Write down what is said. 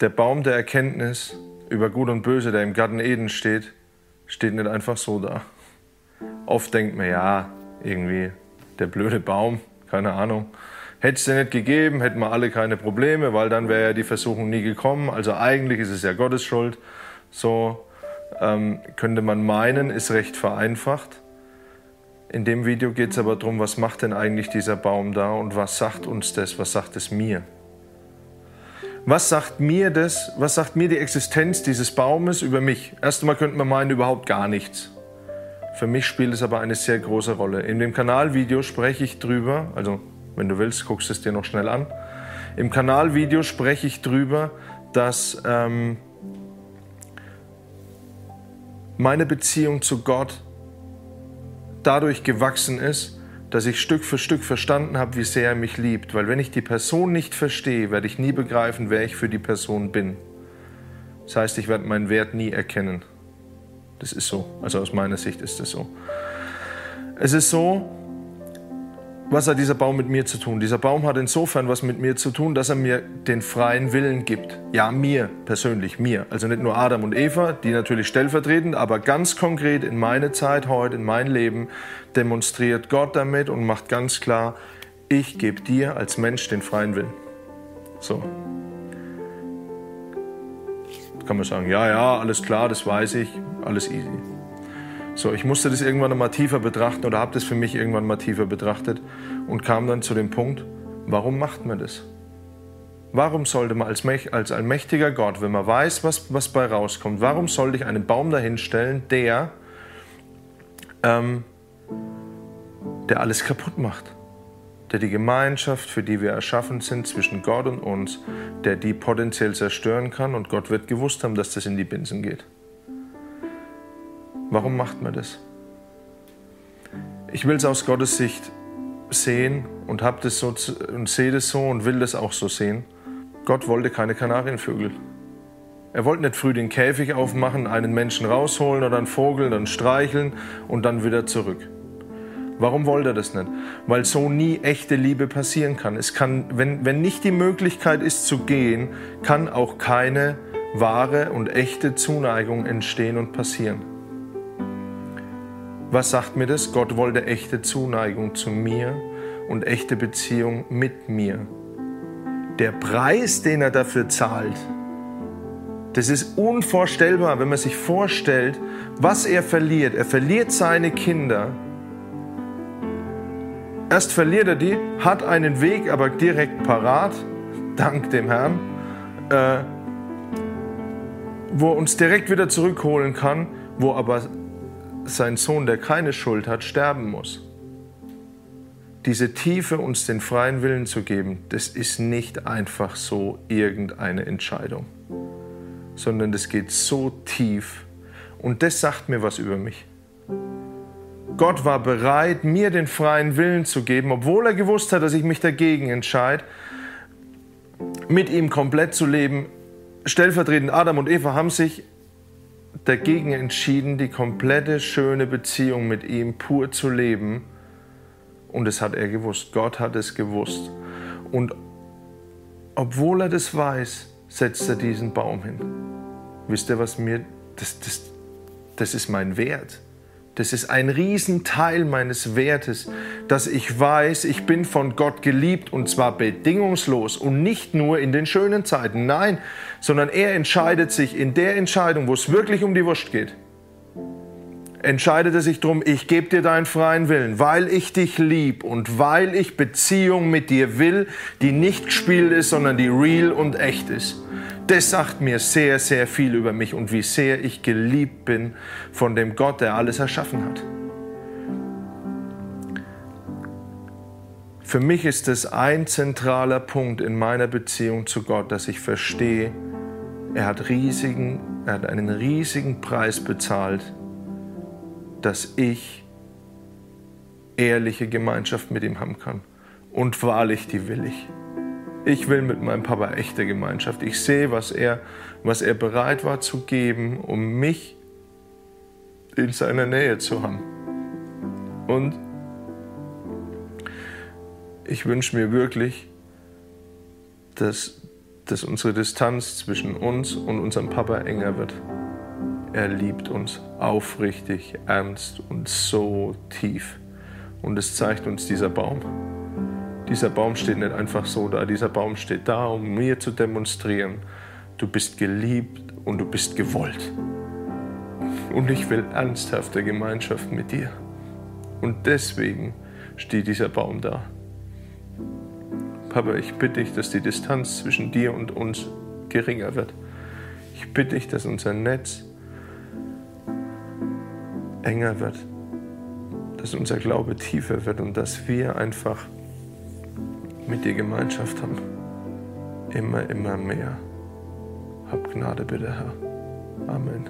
Der Baum der Erkenntnis über Gut und Böse, der im Garten Eden steht, steht nicht einfach so da. Oft denkt man, ja, irgendwie der blöde Baum, keine Ahnung. Hätte es den nicht gegeben, hätten wir alle keine Probleme, weil dann wäre ja die Versuchung nie gekommen. Also eigentlich ist es ja Gottes Schuld. So ähm, könnte man meinen, ist recht vereinfacht. In dem Video geht es aber darum, was macht denn eigentlich dieser Baum da und was sagt uns das, was sagt es mir? Was sagt mir das, was sagt mir die Existenz dieses Baumes über mich? Erst einmal könnte man meinen, überhaupt gar nichts. Für mich spielt es aber eine sehr große Rolle. In dem Kanalvideo spreche ich drüber, also wenn du willst, guckst es dir noch schnell an. Im Kanalvideo spreche ich drüber, dass ähm, meine Beziehung zu Gott dadurch gewachsen ist, dass ich Stück für Stück verstanden habe, wie sehr er mich liebt. Weil wenn ich die Person nicht verstehe, werde ich nie begreifen, wer ich für die Person bin. Das heißt, ich werde meinen Wert nie erkennen. Das ist so. Also aus meiner Sicht ist das so. Es ist so, was hat dieser Baum mit mir zu tun? Dieser Baum hat insofern was mit mir zu tun, dass er mir den freien Willen gibt. Ja, mir persönlich, mir. Also nicht nur Adam und Eva, die natürlich stellvertretend, aber ganz konkret in meine Zeit heute, in mein Leben, demonstriert Gott damit und macht ganz klar, ich gebe dir als Mensch den freien Willen. So. Kann man sagen, ja, ja, alles klar, das weiß ich, alles easy. So, ich musste das irgendwann mal tiefer betrachten oder habe das für mich irgendwann mal tiefer betrachtet und kam dann zu dem Punkt, warum macht man das? Warum sollte man als, als allmächtiger Gott, wenn man weiß, was, was bei rauskommt, warum sollte ich einen Baum dahinstellen, der, ähm, der alles kaputt macht? Der die Gemeinschaft, für die wir erschaffen sind, zwischen Gott und uns, der die potenziell zerstören kann und Gott wird gewusst haben, dass das in die Binsen geht. Warum macht man das? Ich will es aus Gottes Sicht sehen und so und sehe das so und will das auch so sehen. Gott wollte keine Kanarienvögel. Er wollte nicht früh den Käfig aufmachen, einen Menschen rausholen oder einen Vogel, dann streicheln und dann wieder zurück. Warum wollte er das nicht? Weil so nie echte Liebe passieren kann. Es kann, wenn, wenn nicht die Möglichkeit ist zu gehen, kann auch keine wahre und echte Zuneigung entstehen und passieren. Was sagt mir das? Gott wollte echte Zuneigung zu mir und echte Beziehung mit mir. Der Preis, den er dafür zahlt, das ist unvorstellbar, wenn man sich vorstellt, was er verliert. Er verliert seine Kinder. Erst verliert er die, hat einen Weg aber direkt parat, dank dem Herrn, äh, wo er uns direkt wieder zurückholen kann, wo aber sein Sohn, der keine Schuld hat, sterben muss. Diese Tiefe, uns den freien Willen zu geben, das ist nicht einfach so irgendeine Entscheidung, sondern das geht so tief und das sagt mir was über mich. Gott war bereit, mir den freien Willen zu geben, obwohl er gewusst hat, dass ich mich dagegen entscheide, mit ihm komplett zu leben. Stellvertretend Adam und Eva haben sich dagegen entschieden, die komplette schöne Beziehung mit ihm pur zu leben. Und das hat er gewusst. Gott hat es gewusst. Und obwohl er das weiß, setzt er diesen Baum hin. Wisst ihr, was mir, das, das, das ist mein Wert. Das ist ein Riesenteil meines Wertes, dass ich weiß, ich bin von Gott geliebt und zwar bedingungslos und nicht nur in den schönen Zeiten. Nein, sondern er entscheidet sich in der Entscheidung, wo es wirklich um die Wurst geht. Entscheidet er sich darum, ich gebe dir deinen freien Willen, weil ich dich lieb und weil ich Beziehung mit dir will, die nicht gespielt ist, sondern die real und echt ist das sagt mir sehr, sehr viel über mich und wie sehr ich geliebt bin von dem Gott, der alles erschaffen hat. Für mich ist es ein zentraler Punkt in meiner Beziehung zu Gott, dass ich verstehe, er hat, riesigen, er hat einen riesigen Preis bezahlt, dass ich ehrliche Gemeinschaft mit ihm haben kann. Und wahrlich, die will ich. Ich will mit meinem Papa echte Gemeinschaft. Ich sehe, was er, was er bereit war zu geben, um mich in seiner Nähe zu haben. Und ich wünsche mir wirklich, dass, dass unsere Distanz zwischen uns und unserem Papa enger wird. Er liebt uns aufrichtig, ernst und so tief. Und es zeigt uns dieser Baum. Dieser Baum steht nicht einfach so da, dieser Baum steht da, um mir zu demonstrieren, du bist geliebt und du bist gewollt. Und ich will ernsthafte Gemeinschaft mit dir. Und deswegen steht dieser Baum da. Papa, ich bitte dich, dass die Distanz zwischen dir und uns geringer wird. Ich bitte dich, dass unser Netz enger wird, dass unser Glaube tiefer wird und dass wir einfach mit dir Gemeinschaft haben. Immer, immer mehr. Hab Gnade bitte, Herr. Amen.